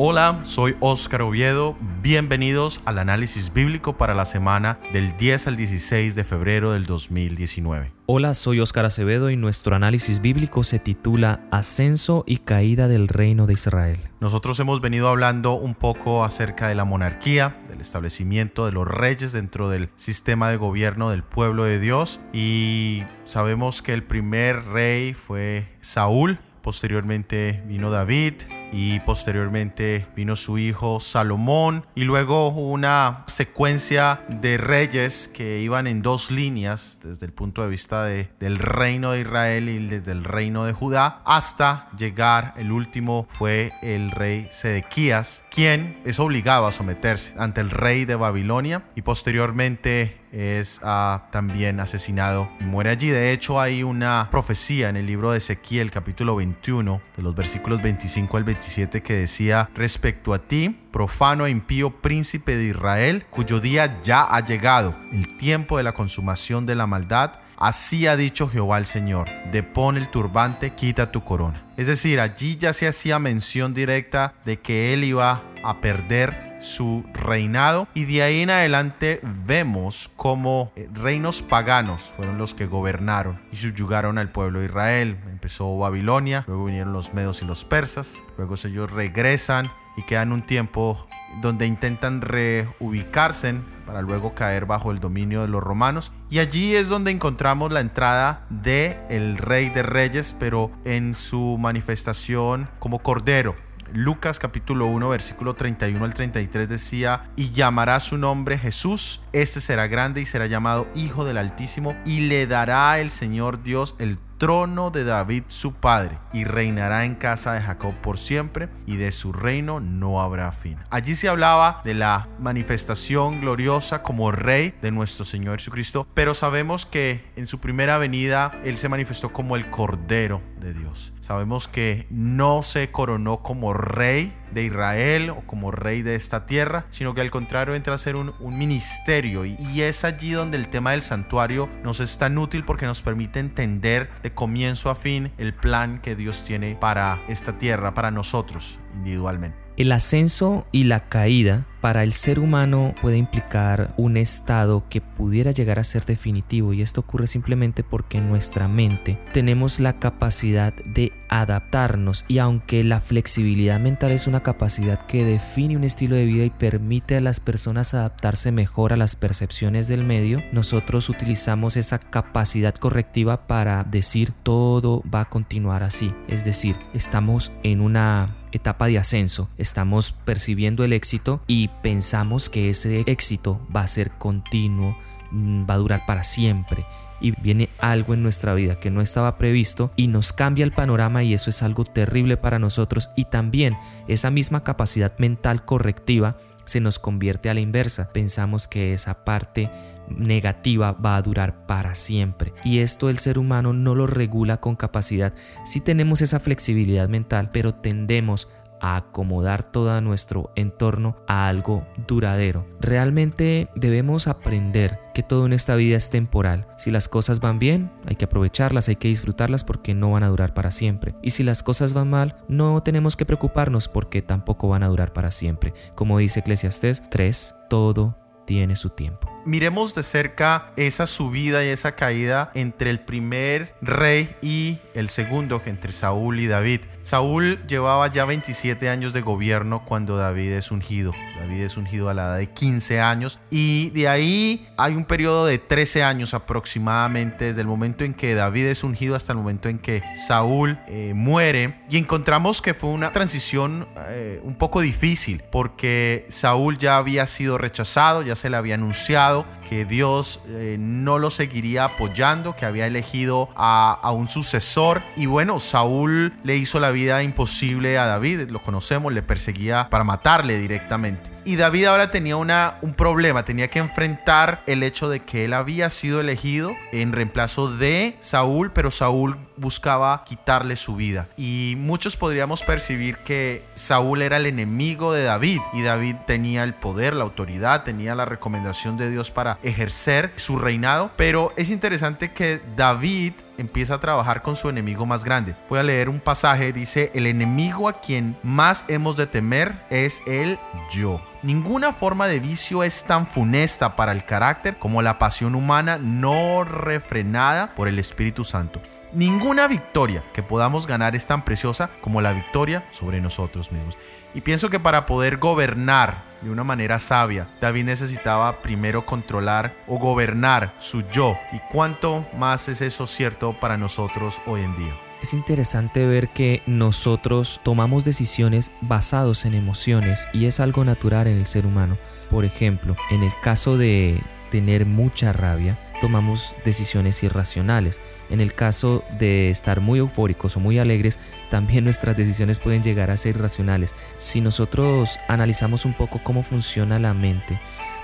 Hola, soy Óscar Oviedo. Bienvenidos al análisis bíblico para la semana del 10 al 16 de febrero del 2019. Hola, soy Óscar Acevedo y nuestro análisis bíblico se titula Ascenso y caída del reino de Israel. Nosotros hemos venido hablando un poco acerca de la monarquía, del establecimiento de los reyes dentro del sistema de gobierno del pueblo de Dios y sabemos que el primer rey fue Saúl, posteriormente vino David, y posteriormente vino su hijo Salomón y luego una secuencia de reyes que iban en dos líneas desde el punto de vista de, del reino de Israel y desde el reino de Judá hasta llegar el último fue el rey Sedequías quien es obligado a someterse ante el rey de Babilonia y posteriormente es ah, también asesinado y muere allí. De hecho, hay una profecía en el libro de Ezequiel, capítulo 21, de los versículos 25 al 27, que decía, respecto a ti, profano e impío príncipe de Israel, cuyo día ya ha llegado, el tiempo de la consumación de la maldad, Así ha dicho Jehová el Señor, depón el turbante, quita tu corona. Es decir, allí ya se hacía mención directa de que él iba a perder su reinado y de ahí en adelante vemos como eh, reinos paganos fueron los que gobernaron y subyugaron al pueblo de Israel. Empezó Babilonia, luego vinieron los medos y los persas, luego ellos regresan y quedan un tiempo donde intentan reubicarse para luego caer bajo el dominio de los romanos. Y allí es donde encontramos la entrada de el rey de reyes, pero en su manifestación como cordero Lucas capítulo 1 versículo 31 al 33 decía, y llamará su nombre Jesús, este será grande y será llamado Hijo del Altísimo, y le dará el Señor Dios el trono de David su padre, y reinará en casa de Jacob por siempre, y de su reino no habrá fin. Allí se hablaba de la manifestación gloriosa como rey de nuestro Señor Jesucristo, pero sabemos que en su primera venida Él se manifestó como el Cordero de Dios. Sabemos que no se coronó como rey de Israel o como rey de esta tierra, sino que al contrario entra a ser un, ministerio y, es allí donde el tema del santuario nos es tan útil porque nos permite entender de comienzo a fin el plan que Dios tiene para esta tierra, para nosotros individualmente. El ascenso y la caída para el ser humano puede implicar un estado que pudiera llegar a ser definitivo y esto ocurre simplemente porque en nuestra mente tenemos la capacidad de adaptarnos y aunque la flexibilidad mental es una capacidad que define un estilo de vida y permite a las personas adaptarse mejor a las percepciones del medio, nosotros utilizamos esa capacidad correctiva para decir todo va a continuar así, es decir, estamos en una etapa de ascenso, estamos percibiendo el éxito y pensamos que ese éxito va a ser continuo, mm, va a durar para siempre y viene algo en nuestra vida que no estaba previsto y nos cambia el panorama y eso es algo terrible para nosotros y también esa misma capacidad mental correctiva se nos convierte a la inversa. Pensamos que esa parte negativa va a durar para siempre. Y esto el ser humano no lo regula con capacidad. Si tenemos esa flexibilidad mental, pero tendemos a acomodar todo nuestro entorno a algo duradero. Realmente debemos aprender que todo en esta vida es temporal. Si las cosas van bien, hay que aprovecharlas, hay que disfrutarlas porque no van a durar para siempre. Y si las cosas van mal, no tenemos que preocuparnos porque tampoco van a durar para siempre. Como dice Eclesiastés 3, todo tiene su tiempo. Miremos de cerca esa subida y esa caída entre el primer rey y el segundo, entre Saúl y David. Saúl llevaba ya 27 años de gobierno cuando David es ungido. David es ungido a la edad de 15 años y de ahí hay un periodo de 13 años aproximadamente desde el momento en que David es ungido hasta el momento en que Saúl eh, muere y encontramos que fue una transición eh, un poco difícil porque Saúl ya había sido rechazado, ya se le había anunciado que Dios eh, no lo seguiría apoyando, que había elegido a, a un sucesor y bueno, Saúl le hizo la vida imposible a David, lo conocemos, le perseguía para matarle directamente. Y David ahora tenía una, un problema, tenía que enfrentar el hecho de que él había sido elegido en reemplazo de Saúl, pero Saúl buscaba quitarle su vida. Y muchos podríamos percibir que Saúl era el enemigo de David y David tenía el poder, la autoridad, tenía la recomendación de Dios para ejercer su reinado. Pero es interesante que David empieza a trabajar con su enemigo más grande. Voy a leer un pasaje, dice, el enemigo a quien más hemos de temer es el yo. Ninguna forma de vicio es tan funesta para el carácter como la pasión humana no refrenada por el Espíritu Santo. Ninguna victoria que podamos ganar es tan preciosa como la victoria sobre nosotros mismos. Y pienso que para poder gobernar de una manera sabia, David necesitaba primero controlar o gobernar su yo. ¿Y cuánto más es eso cierto para nosotros hoy en día? Es interesante ver que nosotros tomamos decisiones basados en emociones y es algo natural en el ser humano. Por ejemplo, en el caso de tener mucha rabia, tomamos decisiones irracionales. En el caso de estar muy eufóricos o muy alegres, también nuestras decisiones pueden llegar a ser irracionales. Si nosotros analizamos un poco cómo funciona la mente,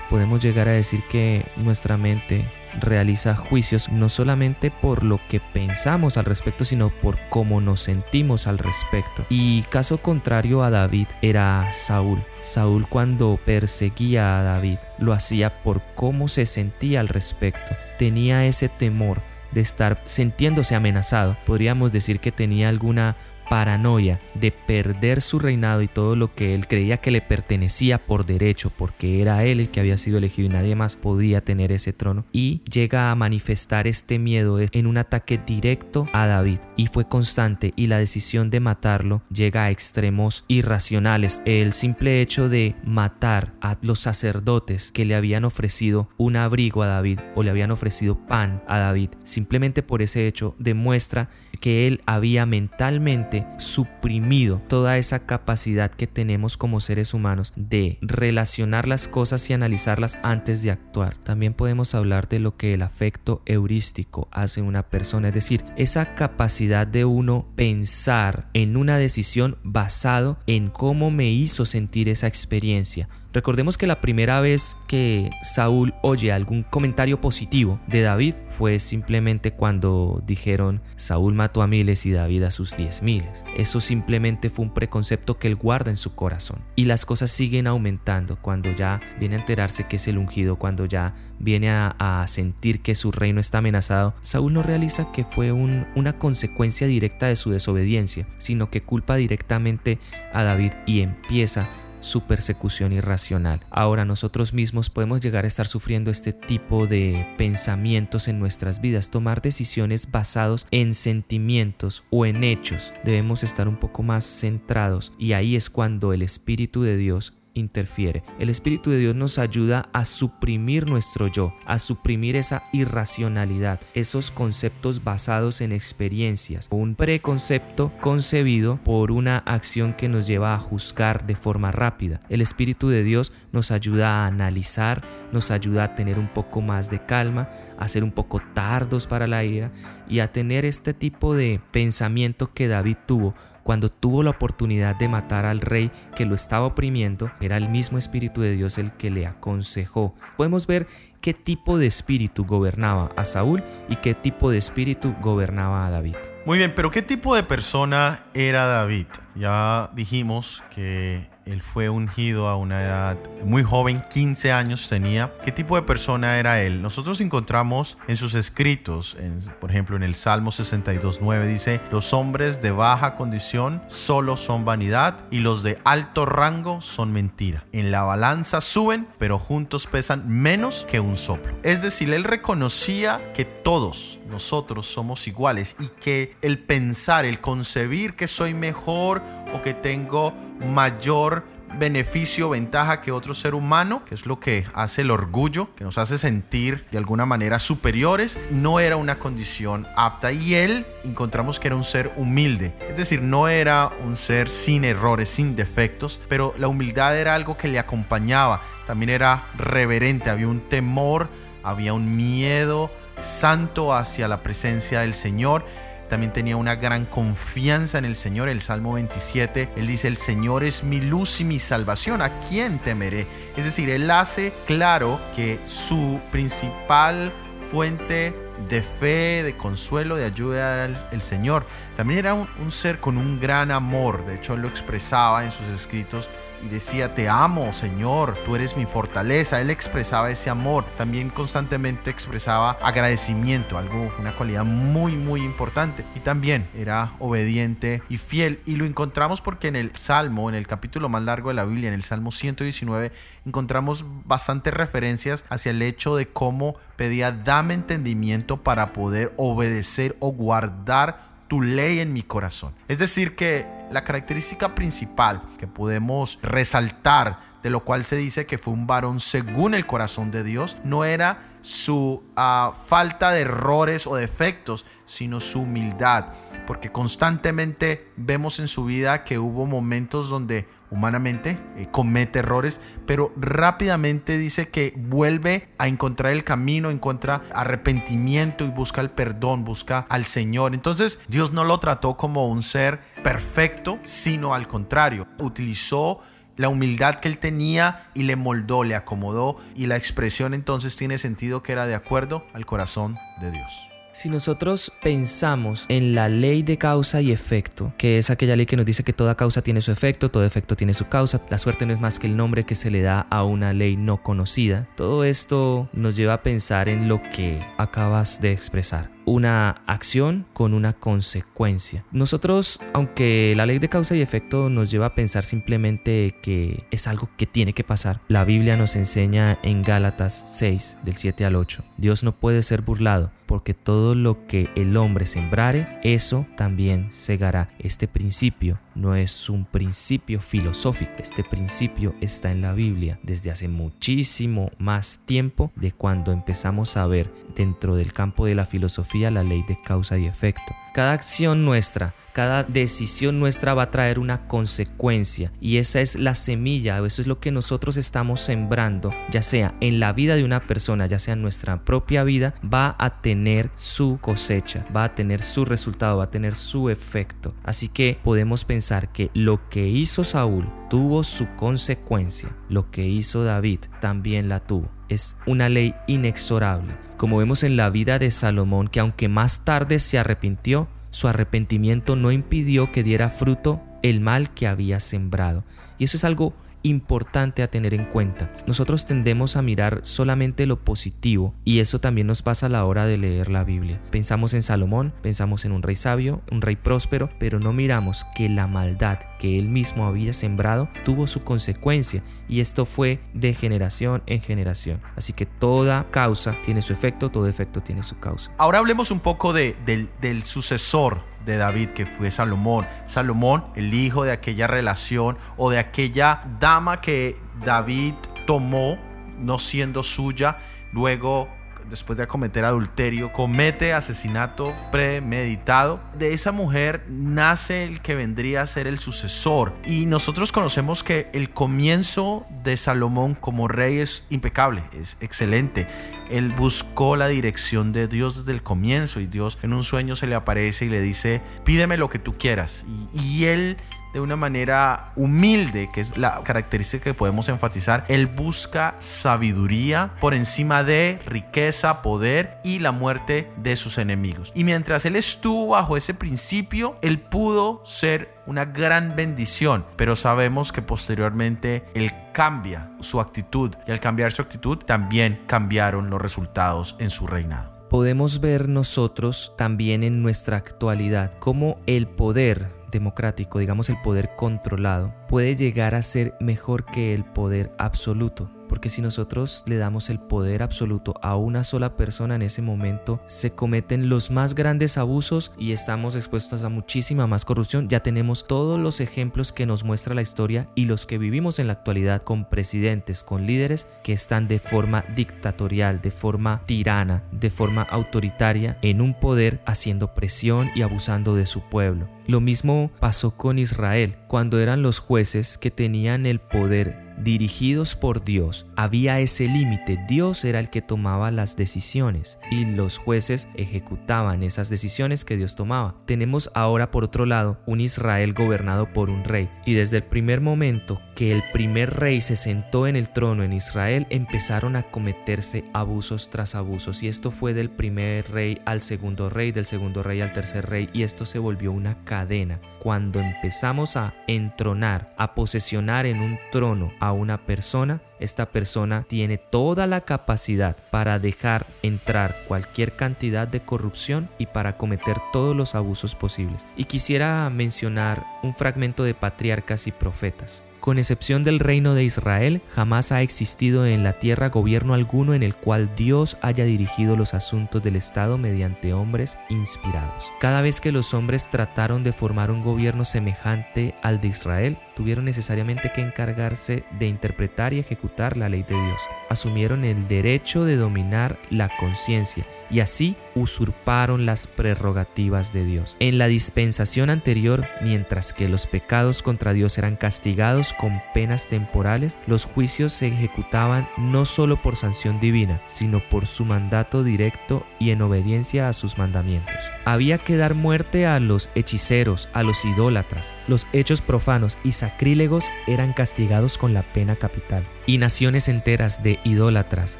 podemos llegar a decir que nuestra mente realiza juicios no solamente por lo que pensamos al respecto, sino por cómo nos sentimos al respecto. Y caso contrario a David era Saúl. Saúl cuando perseguía a David lo hacía por cómo se sentía al respecto. Tenía ese temor de estar sintiéndose amenazado. Podríamos decir que tenía alguna paranoia de perder su reinado y todo lo que él creía que le pertenecía por derecho, porque era él el que había sido elegido y nadie más podía tener ese trono, y llega a manifestar este miedo en un ataque directo a David, y fue constante, y la decisión de matarlo llega a extremos irracionales. El simple hecho de matar a los sacerdotes que le habían ofrecido un abrigo a David o le habían ofrecido pan a David, simplemente por ese hecho demuestra que él había mentalmente suprimido toda esa capacidad que tenemos como seres humanos de relacionar las cosas y analizarlas antes de actuar. También podemos hablar de lo que el afecto heurístico hace una persona, es decir, esa capacidad de uno pensar en una decisión basado en cómo me hizo sentir esa experiencia Recordemos que la primera vez que Saúl oye algún comentario positivo de David fue simplemente cuando dijeron Saúl mató a miles y David a sus diez miles. Eso simplemente fue un preconcepto que él guarda en su corazón. Y las cosas siguen aumentando cuando ya viene a enterarse que es el ungido, cuando ya viene a, sentir que su reino está amenazado. Saúl no realiza que fue una consecuencia directa de su desobediencia, sino que culpa directamente a David y empieza su persecución irracional. Ahora nosotros mismos podemos llegar a estar sufriendo este tipo de pensamientos en nuestras vidas, tomar decisiones basados en sentimientos o en hechos. Debemos estar un poco más centrados y ahí es cuando el Espíritu de Dios interfiere. El Espíritu de Dios nos ayuda a suprimir nuestro yo, a suprimir esa irracionalidad, esos conceptos basados en experiencias, un preconcepto concebido por una acción que nos lleva a juzgar de forma rápida. El Espíritu de Dios nos ayuda a analizar, nos ayuda a tener un poco más de calma, a ser un poco tardos para la ira y a tener este tipo de pensamiento que David tuvo cuando tuvo la oportunidad de matar al rey que lo estaba oprimiendo, era el mismo Espíritu de Dios el que le aconsejó. Podemos ver qué tipo de espíritu gobernaba a Saúl y qué tipo de espíritu gobernaba a David. Muy bien, pero ¿qué tipo de persona era David? Ya dijimos que él fue ungido a una edad muy joven, 15 años tenía. ¿Qué tipo de persona era él? Nosotros encontramos en sus escritos, por ejemplo en el Salmo 62.9 dice, los hombres de baja condición solo son vanidad y los de alto rango son mentira. En la balanza suben, pero juntos pesan menos que un soplo. Es decir, él reconocía que todos nosotros somos iguales y que el pensar, el concebir que soy mejor o que tengo mayor beneficio, ventaja que otro ser humano, que es lo que hace el orgullo, que nos hace sentir de alguna manera superiores, no era una condición apta. Y él encontramos que era un ser humilde, es decir, no era un ser sin errores, sin defectos, pero la humildad era algo que le acompañaba, también era reverente, había un temor, había un miedo santo hacia la presencia del Señor también tenía una gran confianza en el Señor. El Salmo 27, él dice, el Señor es mi luz y mi salvación, ¿a quién temeré? Es decir, él hace claro que su principal fuente de fe, de consuelo, de ayuda era el, Señor. También era un, ser con un gran amor, de hecho él lo expresaba en sus escritos decía, te amo, Señor, tú eres mi fortaleza. Él expresaba ese amor. También constantemente expresaba agradecimiento, algo, una cualidad muy, muy importante. Y también era obediente y fiel. Y lo encontramos porque en el Salmo, en el capítulo más largo de la Biblia, en el Salmo 119, encontramos bastantes referencias hacia el hecho de cómo pedía, dame entendimiento para poder obedecer o guardar tu ley en mi corazón. Es decir, que la característica principal que podemos resaltar, de lo cual se dice que fue un varón según el corazón de Dios, no era su ah, falta de errores o defectos, sino su humildad. Porque constantemente vemos en su vida que hubo momentos donde humanamente eh, comete errores, pero rápidamente dice que vuelve a encontrar el camino, encuentra arrepentimiento y busca el perdón, busca al Señor. Entonces Dios no lo trató como un ser perfecto, sino al contrario, utilizó la humildad que él tenía y le moldó, le acomodó y la expresión entonces tiene sentido que era de acuerdo al corazón de Dios. Si nosotros pensamos en la ley de causa y efecto, que es aquella ley que nos dice que toda causa tiene su efecto, todo efecto tiene su causa, la suerte no es más que el nombre que se le da a una ley no conocida, todo esto nos lleva a pensar en lo que acabas de expresar una acción con una consecuencia. Nosotros, aunque la ley de causa y efecto nos lleva a pensar simplemente que es algo que tiene que pasar, la Biblia nos enseña en Gálatas 6, del 7 al 8, Dios no puede ser burlado, porque todo lo que el hombre sembrare, eso también segará. Este principio no es un principio filosófico, este principio está en la Biblia desde hace muchísimo más tiempo de cuando empezamos a ver dentro del campo de la filosofía la ley de causa y efecto. Cada acción nuestra, cada decisión nuestra va a traer una consecuencia y esa es la semilla, eso es lo que nosotros estamos sembrando, ya sea en la vida de una persona, ya sea en nuestra propia vida, va a tener su cosecha, va a tener su resultado, va a tener su efecto. Así que podemos pensar que lo que hizo Saúl tuvo su consecuencia, lo que hizo David también la tuvo. Es una ley inexorable como vemos en la vida de Salomón, que aunque más tarde se arrepintió, su arrepentimiento no impidió que diera fruto el mal que había sembrado. Y eso es algo importante a tener en cuenta. Nosotros tendemos a mirar solamente lo positivo y eso también nos pasa a la hora de leer la Biblia. Pensamos en Salomón, pensamos en un rey sabio, un rey próspero, pero no miramos que la maldad que él mismo había sembrado tuvo su consecuencia y esto fue de generación en generación. Así que toda causa tiene su efecto, todo efecto tiene su causa. Ahora hablemos un poco de, del, del sucesor de David, que fue Salomón. Salomón, el hijo de aquella relación o de aquella dama que David tomó, no siendo suya, luego después de cometer adulterio, comete asesinato premeditado. De esa mujer nace el que vendría a ser el sucesor. Y nosotros conocemos que el comienzo de Salomón como rey es impecable, es excelente. Él buscó la dirección de Dios desde el comienzo y Dios en un sueño se le aparece y le dice, pídeme lo que tú quieras. Y, y él de una manera humilde, que es la característica que podemos enfatizar. Él busca sabiduría por encima de riqueza, poder y la muerte de sus enemigos. Y mientras él estuvo bajo ese principio, él pudo ser una gran bendición, pero sabemos que posteriormente él cambia su actitud y al cambiar su actitud también cambiaron los resultados en su reinado podemos ver nosotros también en nuestra actualidad cómo el poder democrático, digamos el poder controlado, puede llegar a ser mejor que el poder absoluto. Porque si nosotros le damos el poder absoluto a una sola persona en ese momento, se cometen los más grandes abusos y estamos expuestos a muchísima más corrupción. Ya tenemos todos los ejemplos que nos muestra la historia y los que vivimos en la actualidad con presidentes, con líderes que están de forma dictatorial, de forma tirana, de forma autoritaria en un poder haciendo presión y abusando de su pueblo. Lo mismo pasó con Israel, cuando eran los jueces que tenían el poder dirigidos por Dios. Había ese límite, Dios era el que tomaba las decisiones y los jueces ejecutaban esas decisiones que Dios tomaba. Tenemos ahora por otro lado un Israel gobernado por un rey y desde el primer momento que el primer rey se sentó en el trono en Israel empezaron a cometerse abusos tras abusos y esto fue del primer rey al segundo rey, del segundo rey al tercer rey y esto se volvió una cadena. Cuando empezamos a entronar, a posesionar en un trono una persona, esta persona tiene toda la capacidad para dejar entrar cualquier cantidad de corrupción y para cometer todos los abusos posibles. Y quisiera mencionar un fragmento de patriarcas y profetas. Con excepción del reino de Israel, jamás ha existido en la tierra gobierno alguno en el cual Dios haya dirigido los asuntos del Estado mediante hombres inspirados. Cada vez que los hombres trataron de formar un gobierno semejante al de Israel, tuvieron necesariamente que encargarse de interpretar y ejecutar la ley de Dios. Asumieron el derecho de dominar la conciencia y así usurparon las prerrogativas de Dios. En la dispensación anterior, mientras que los pecados contra Dios eran castigados con penas temporales, los juicios se ejecutaban no solo por sanción divina, sino por su mandato directo y en obediencia a sus mandamientos. Había que dar muerte a los hechiceros, a los idólatras, los hechos profanos y sacrílegos eran castigados con la pena capital, y naciones enteras de idólatras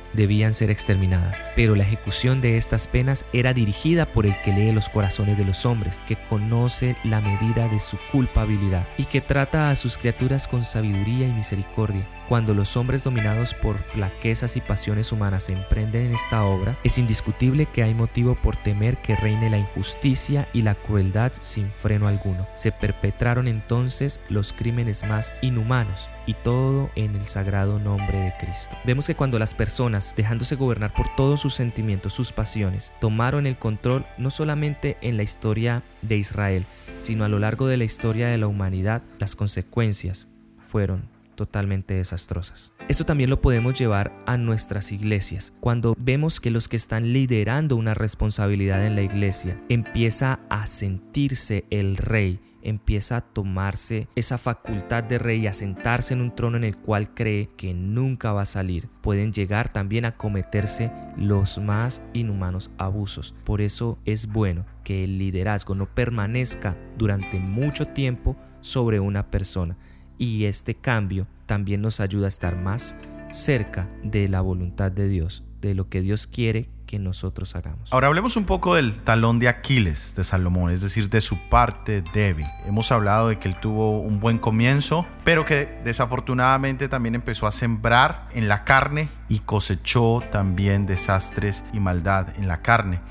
debían ser exterminadas, pero la ejecución de estas penas era dirigida por el que lee los corazones de los hombres, que conoce la medida de su culpabilidad y que trata a sus criaturas con sabiduría y misericordia. Cuando los hombres dominados por flaquezas y pasiones humanas emprenden esta obra, es indiscutible que hay motivo por temer que reine la injusticia y la crueldad sin freno alguno. Se perpetraron entonces los crímenes más inhumanos y todo en el sagrado nombre de Cristo. Vemos que cuando las personas, dejándose gobernar por todos sus sentimientos, sus pasiones, tomaron el control no solamente en la historia de Israel, sino a lo largo de la historia de la humanidad, las consecuencias fueron totalmente desastrosas. Esto también lo podemos llevar a nuestras iglesias. Cuando vemos que los que están liderando una responsabilidad en la iglesia empieza a sentirse el rey, empieza a tomarse esa facultad de rey y a sentarse en un trono en el cual cree que nunca va a salir, pueden llegar también a cometerse los más inhumanos abusos. Por eso es bueno que el liderazgo no permanezca durante mucho tiempo sobre una persona, y este cambio también nos ayuda a estar más cerca de la voluntad de Dios, de lo que Dios quiere que nosotros hagamos. Ahora hablemos un poco del talón de Aquiles de Salomón, es decir, de su parte débil. Hemos hablado de que él tuvo un buen comienzo, pero que desafortunadamente también empezó a sembrar en la carne y cosechó también desastres y maldad en la carne.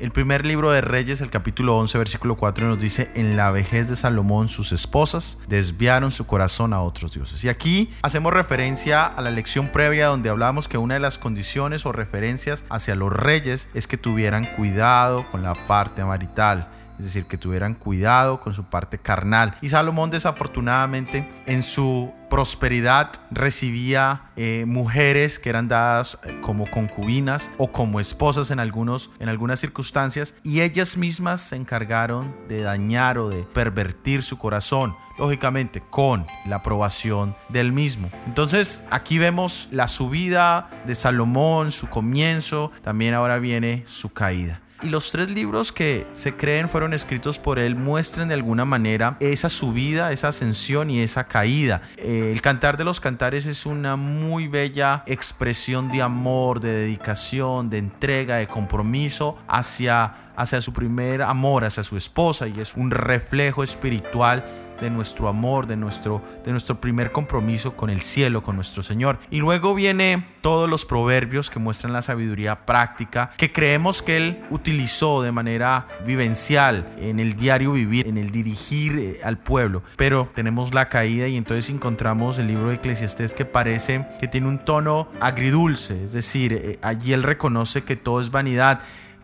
El primer libro de Reyes, el capítulo 11, versículo 4, nos dice, en la vejez de Salomón sus esposas desviaron su corazón a otros dioses. Y aquí hacemos referencia a la lección previa donde hablábamos que una de las condiciones o referencias hacia los reyes es que tuvieran cuidado con la parte marital es decir, que tuvieran cuidado con su parte carnal. Y Salomón desafortunadamente en su prosperidad recibía eh, mujeres que eran dadas eh, como concubinas o como esposas en, algunos, en algunas circunstancias y ellas mismas se encargaron de dañar o de pervertir su corazón lógicamente con la aprobación del mismo. Entonces aquí vemos la subida de Salomón, su comienzo, también ahora viene su caída y los tres libros que se creen fueron escritos por él muestran de alguna manera esa subida, esa ascensión y esa caída. Eh, el Cantar de los Cantares es una muy bella expresión de amor, de dedicación, de entrega, de compromiso hacia, hacia su primer amor, hacia su esposa y es un reflejo espiritual de nuestro amor, de nuestro, de nuestro primer compromiso con el cielo, con nuestro Señor. Y luego viene todos los proverbios que muestran la sabiduría práctica que creemos que Él utilizó de manera vivencial en el diario vivir, en el dirigir eh, al pueblo. Pero tenemos la caída y entonces encontramos el libro de Eclesiastés que parece que tiene un tono agridulce, es decir, eh, allí Él reconoce que todo es vanidad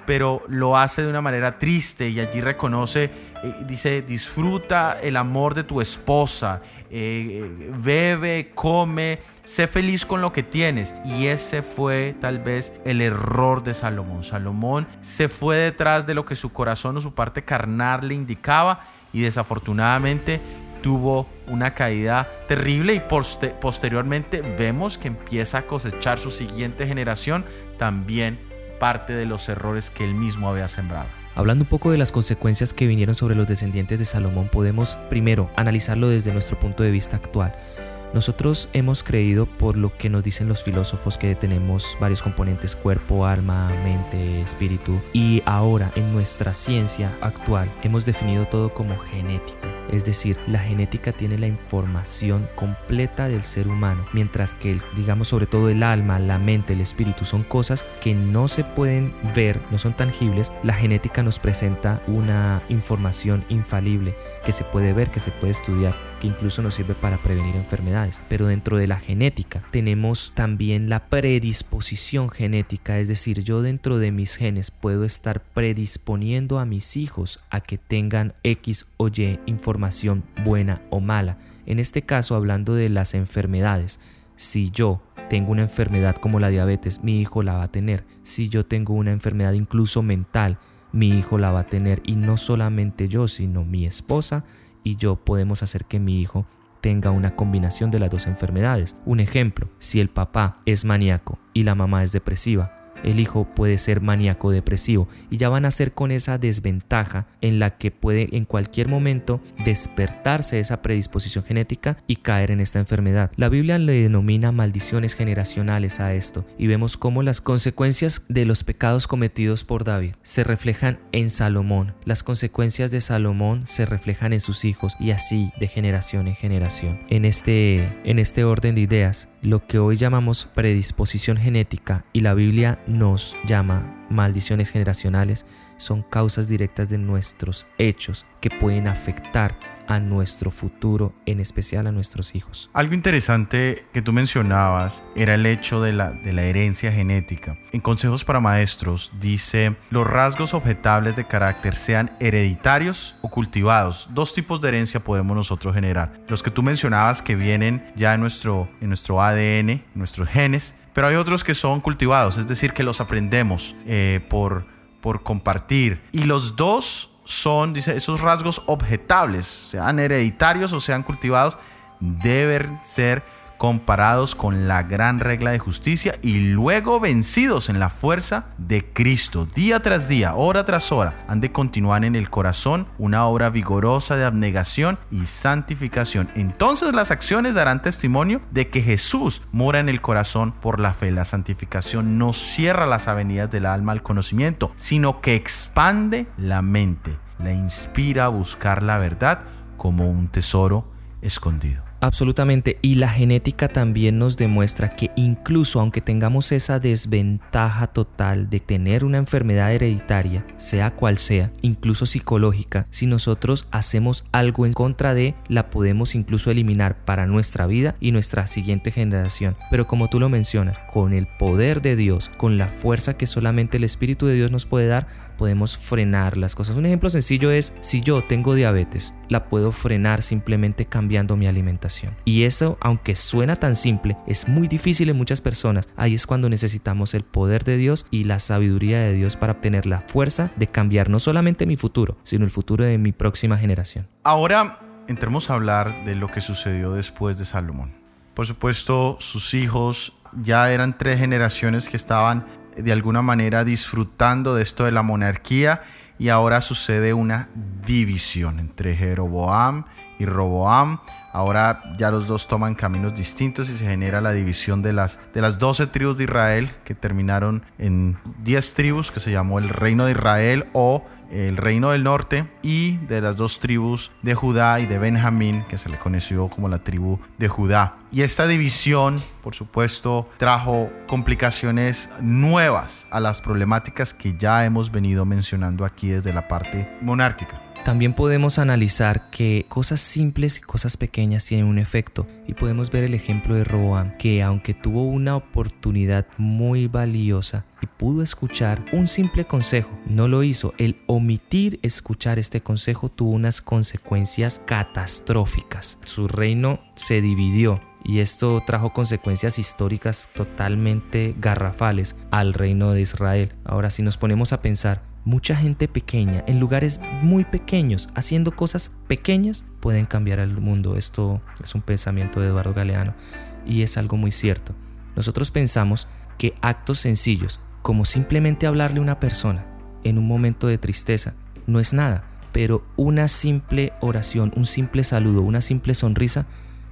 pero lo hace de una manera triste y allí reconoce, eh, dice, disfruta el amor de tu esposa, eh, bebe, come, sé feliz con lo que tienes. Y ese fue tal vez el error de Salomón. Salomón se fue detrás de lo que su corazón o su parte carnal le indicaba y desafortunadamente tuvo una caída terrible y posteriormente vemos que empieza a cosechar su siguiente generación también parte de los errores que él mismo había sembrado. Hablando un poco de las consecuencias que vinieron sobre los descendientes de Salomón, podemos primero analizarlo desde nuestro punto de vista actual. Nosotros hemos creído por lo que nos dicen los filósofos que tenemos varios componentes cuerpo, alma, mente, espíritu y ahora en nuestra ciencia actual hemos definido todo como genética. Es decir, la genética tiene la información completa del ser humano, mientras que, digamos, sobre todo el alma, la mente, el espíritu son cosas que no se pueden ver, no son tangibles. La genética nos presenta una información infalible que se puede ver, que se puede estudiar, que incluso nos sirve para prevenir enfermedades. Pero dentro de la genética tenemos también la predisposición genética, es decir, yo dentro de mis genes puedo estar predisponiendo a mis hijos a que tengan X o Y información buena o mala. En este caso, hablando de las enfermedades, si yo tengo una enfermedad como la diabetes, mi hijo la va a tener. Si yo tengo una enfermedad incluso mental, mi hijo la va a tener. Y no solamente yo, sino mi esposa y yo podemos hacer que mi hijo tenga una combinación de las dos enfermedades. Un ejemplo, si el papá es maníaco y la mamá es depresiva, el hijo puede ser maníaco depresivo y ya van a ser con esa desventaja en la que puede en cualquier momento despertarse esa predisposición genética y caer en esta enfermedad. La Biblia le denomina maldiciones generacionales a esto y vemos cómo las consecuencias de los pecados cometidos por David se reflejan en Salomón. Las consecuencias de Salomón se reflejan en sus hijos y así de generación en generación. En este, en este orden de ideas, lo que hoy llamamos predisposición genética y la Biblia nos llama maldiciones generacionales son causas directas de nuestros hechos que pueden afectar a nuestro futuro, en especial a nuestros hijos. Algo interesante que tú mencionabas era el hecho de la, de la herencia genética. En Consejos para Maestros dice, los rasgos objetables de carácter sean hereditarios o cultivados. Dos tipos de herencia podemos nosotros generar. Los que tú mencionabas que vienen ya en nuestro, en nuestro ADN, en nuestros genes, pero hay otros que son cultivados, es decir, que los aprendemos eh, por, por compartir. Y los dos son, dice, esos rasgos objetables, sean hereditarios o sean cultivados, deben ser comparados con la gran regla de justicia y luego vencidos en la fuerza de Cristo. Día tras día, hora tras hora, han de continuar en el corazón una obra vigorosa de abnegación y santificación. Entonces las acciones darán testimonio de que Jesús mora en el corazón por la fe. La santificación no cierra las avenidas del alma al conocimiento, sino que expande la mente, la inspira a buscar la verdad como un tesoro escondido. Absolutamente, y la genética también nos demuestra que incluso aunque tengamos esa desventaja total de tener una enfermedad hereditaria, sea cual sea, incluso psicológica, si nosotros hacemos algo en contra de, la podemos incluso eliminar para nuestra vida y nuestra siguiente generación. Pero como tú lo mencionas, con el poder de Dios, con la fuerza que solamente el Espíritu de Dios nos puede dar, podemos frenar las cosas. Un ejemplo sencillo es, si yo tengo diabetes, la puedo frenar simplemente cambiando mi alimentación y eso, aunque suena tan simple, es muy difícil en muchas personas. Ahí es cuando necesitamos el poder de Dios y la sabiduría de Dios para obtener la fuerza de cambiar no solamente mi futuro, sino el futuro de mi próxima generación. Ahora entremos a hablar de lo que sucedió después de Salomón. Por supuesto, sus hijos ya eran tres generaciones que estaban de alguna manera disfrutando de esto de la monarquía y ahora sucede una división entre Jeroboam y Roboam. Ahora ya los dos toman caminos distintos y se genera la división de las, de las 12 tribus de Israel que terminaron en 10 tribus que se llamó el reino de Israel o el reino del norte y de las dos tribus de Judá y de Benjamín que se le conoció como la tribu de Judá. Y esta división, por supuesto, trajo complicaciones nuevas a las problemáticas que ya hemos venido mencionando aquí desde la parte monárquica. También podemos analizar que cosas simples y cosas pequeñas tienen un efecto y podemos ver el ejemplo de Roboam que aunque tuvo una oportunidad muy valiosa y pudo escuchar un simple consejo, no lo hizo. El omitir escuchar este consejo tuvo unas consecuencias catastróficas. Su reino se dividió y esto trajo consecuencias históricas totalmente garrafales al reino de Israel. Ahora si nos ponemos a pensar, mucha gente pequeña, en lugares muy pequeños, haciendo cosas pequeñas, pueden cambiar el mundo. Esto es un pensamiento de Eduardo Galeano y es algo muy cierto. Nosotros pensamos que actos sencillos, como simplemente hablarle a una persona en un momento de tristeza, no es nada, pero una simple oración, un simple saludo, una simple sonrisa,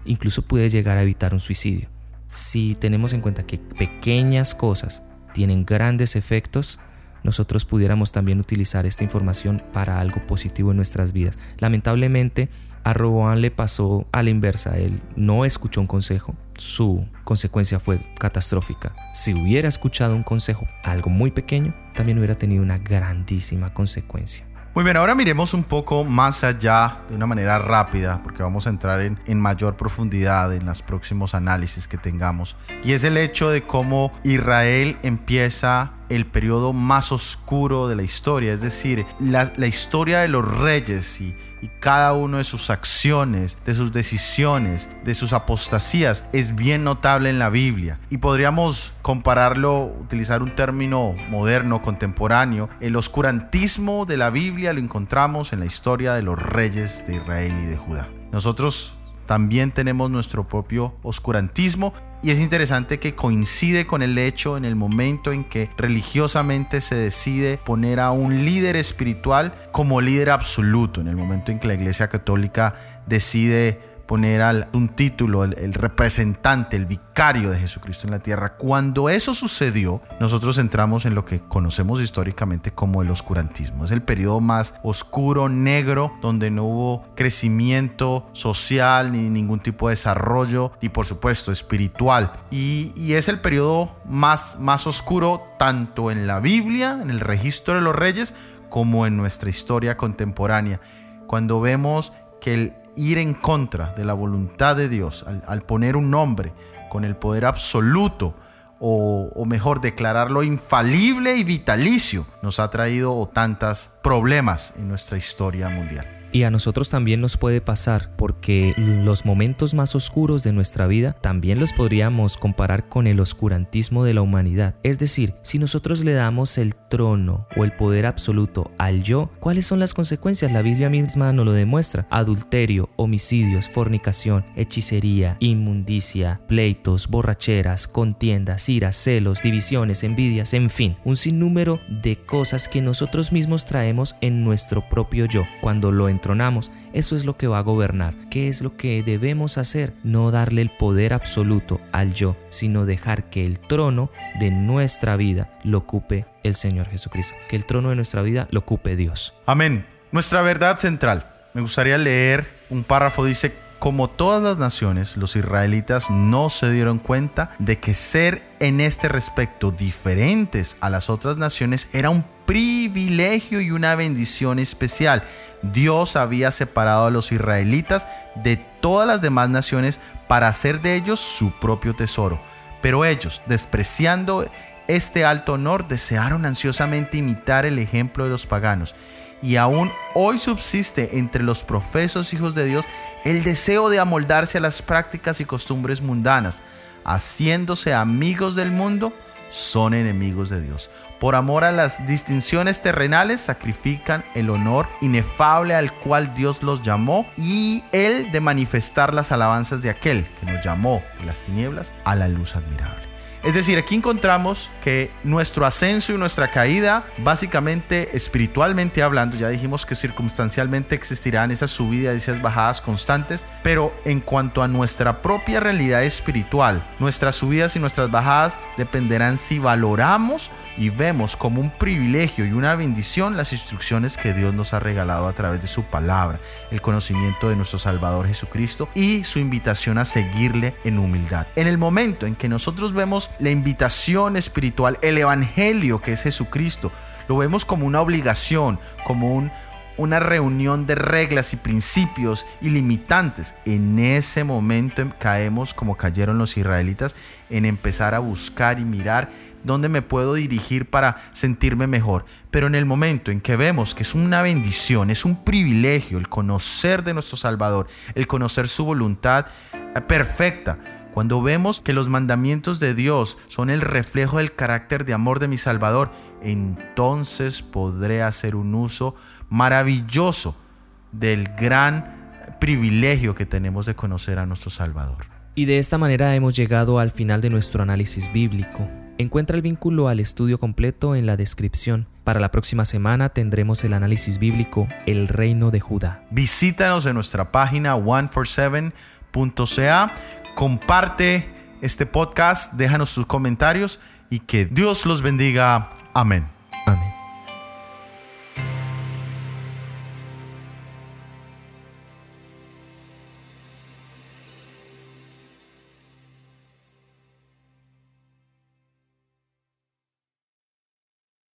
incluso puede llegar a evitar un suicidio. Si tenemos en cuenta que pequeñas cosas tienen grandes efectos, nosotros pudiéramos también utilizar esta información para algo positivo en nuestras vidas. Lamentablemente, a Roboán le pasó a la inversa. Él no escuchó un consejo. Su consecuencia fue catastrófica. Si hubiera escuchado un consejo, algo muy pequeño, también hubiera tenido una grandísima consecuencia. Muy bien, ahora miremos un poco más allá de una manera rápida, porque vamos a entrar en, en, mayor profundidad en los próximos análisis que tengamos. Y es el hecho de cómo Israel empieza el periodo más oscuro de la historia, es decir, la, la historia de los reyes y, y cada uno de sus acciones, de sus decisiones, de sus apostasías es bien notable en la Biblia. Y podríamos compararlo, utilizar un término moderno, contemporáneo, el oscurantismo de la Biblia lo encontramos en la historia de los reyes de Israel y de Judá. Nosotros también tenemos nuestro propio oscurantismo. Y es interesante que coincide con el hecho en el momento en que religiosamente se decide poner a un líder espiritual como líder absoluto, en el momento en que la Iglesia Católica decide poner al, un título, el, representante, el vicario de Jesucristo en la tierra. Cuando eso sucedió, nosotros entramos en lo que conocemos históricamente como el oscurantismo. Es el periodo más oscuro, negro, donde no hubo crecimiento social ni ningún tipo de desarrollo y por supuesto espiritual. Y, y es el periodo más, más oscuro tanto en la Biblia, en el registro de los reyes, como en nuestra historia contemporánea. Cuando vemos que el ir en contra de la voluntad de Dios, al, poner un nombre con el poder absoluto, o, o, mejor declararlo infalible y vitalicio, nos ha traído tantos problemas en nuestra historia mundial. Y a nosotros también nos puede pasar porque los momentos más oscuros de nuestra vida también los podríamos comparar con el oscurantismo de la humanidad. Es decir, si nosotros le damos el trono o el poder absoluto al yo, ¿cuáles son las consecuencias? La Biblia misma nos lo demuestra. Adulterio, homicidios, fornicación, hechicería, inmundicia, pleitos, borracheras, contiendas, iras, celos, divisiones, envidias, en fin, un sinnúmero de cosas que nosotros mismos traemos en nuestro propio yo. Cuando lo eso es lo que va a gobernar. ¿Qué es lo que debemos hacer? No darle el poder absoluto al yo, sino dejar que el trono de nuestra vida lo ocupe el Señor Jesucristo. Que el trono de nuestra vida lo ocupe Dios. Amén. Nuestra verdad central. Me gustaría leer un párrafo, dice, como todas las naciones, los israelitas no se dieron cuenta de que ser en este respecto diferentes a las otras naciones era un privilegio y una bendición especial. Dios había separado a los israelitas de todas las demás naciones para hacer de ellos su propio tesoro. Pero ellos, despreciando este alto honor, desearon ansiosamente imitar el ejemplo de los paganos. Y aún hoy subsiste entre los profesos hijos de Dios el deseo de amoldarse a las prácticas y costumbres mundanas, haciéndose amigos del mundo, son enemigos de Dios. Por amor a las distinciones terrenales, sacrifican el honor inefable al cual Dios los llamó y el de manifestar las alabanzas de aquel que nos llamó de las tinieblas a la luz admirable. Es decir, aquí encontramos que nuestro ascenso y nuestra caída, básicamente espiritualmente hablando, ya dijimos que circunstancialmente existirán esas subidas y esas bajadas constantes, pero en cuanto a nuestra propia realidad espiritual, nuestras subidas y nuestras bajadas dependerán si valoramos y vemos como un privilegio y una bendición las instrucciones que Dios nos ha regalado a través de su palabra, el conocimiento de nuestro Salvador Jesucristo y su invitación a seguirle en humildad. En el momento en que nosotros vemos la invitación espiritual, el Evangelio que es Jesucristo, lo vemos como una obligación, como un, una reunión de reglas y principios ilimitantes. En ese momento caemos como cayeron los israelitas en empezar a buscar y mirar dónde me puedo dirigir para sentirme mejor. Pero en el momento en que vemos que es una bendición, es un privilegio el conocer de nuestro Salvador, el conocer su voluntad eh, perfecta, cuando vemos que los mandamientos de Dios son el reflejo del carácter de amor de mi Salvador, entonces podré hacer un uso maravilloso del gran privilegio que tenemos de conocer a nuestro Salvador. Y de esta manera hemos llegado al final de nuestro análisis bíblico. Encuentra el vínculo al estudio completo en la descripción. Para la próxima semana tendremos el análisis bíblico El Reino de Judá. Visítanos en nuestra página 147.ca. Comparte este podcast, déjanos tus comentarios y que Dios los bendiga. Amén. Amén.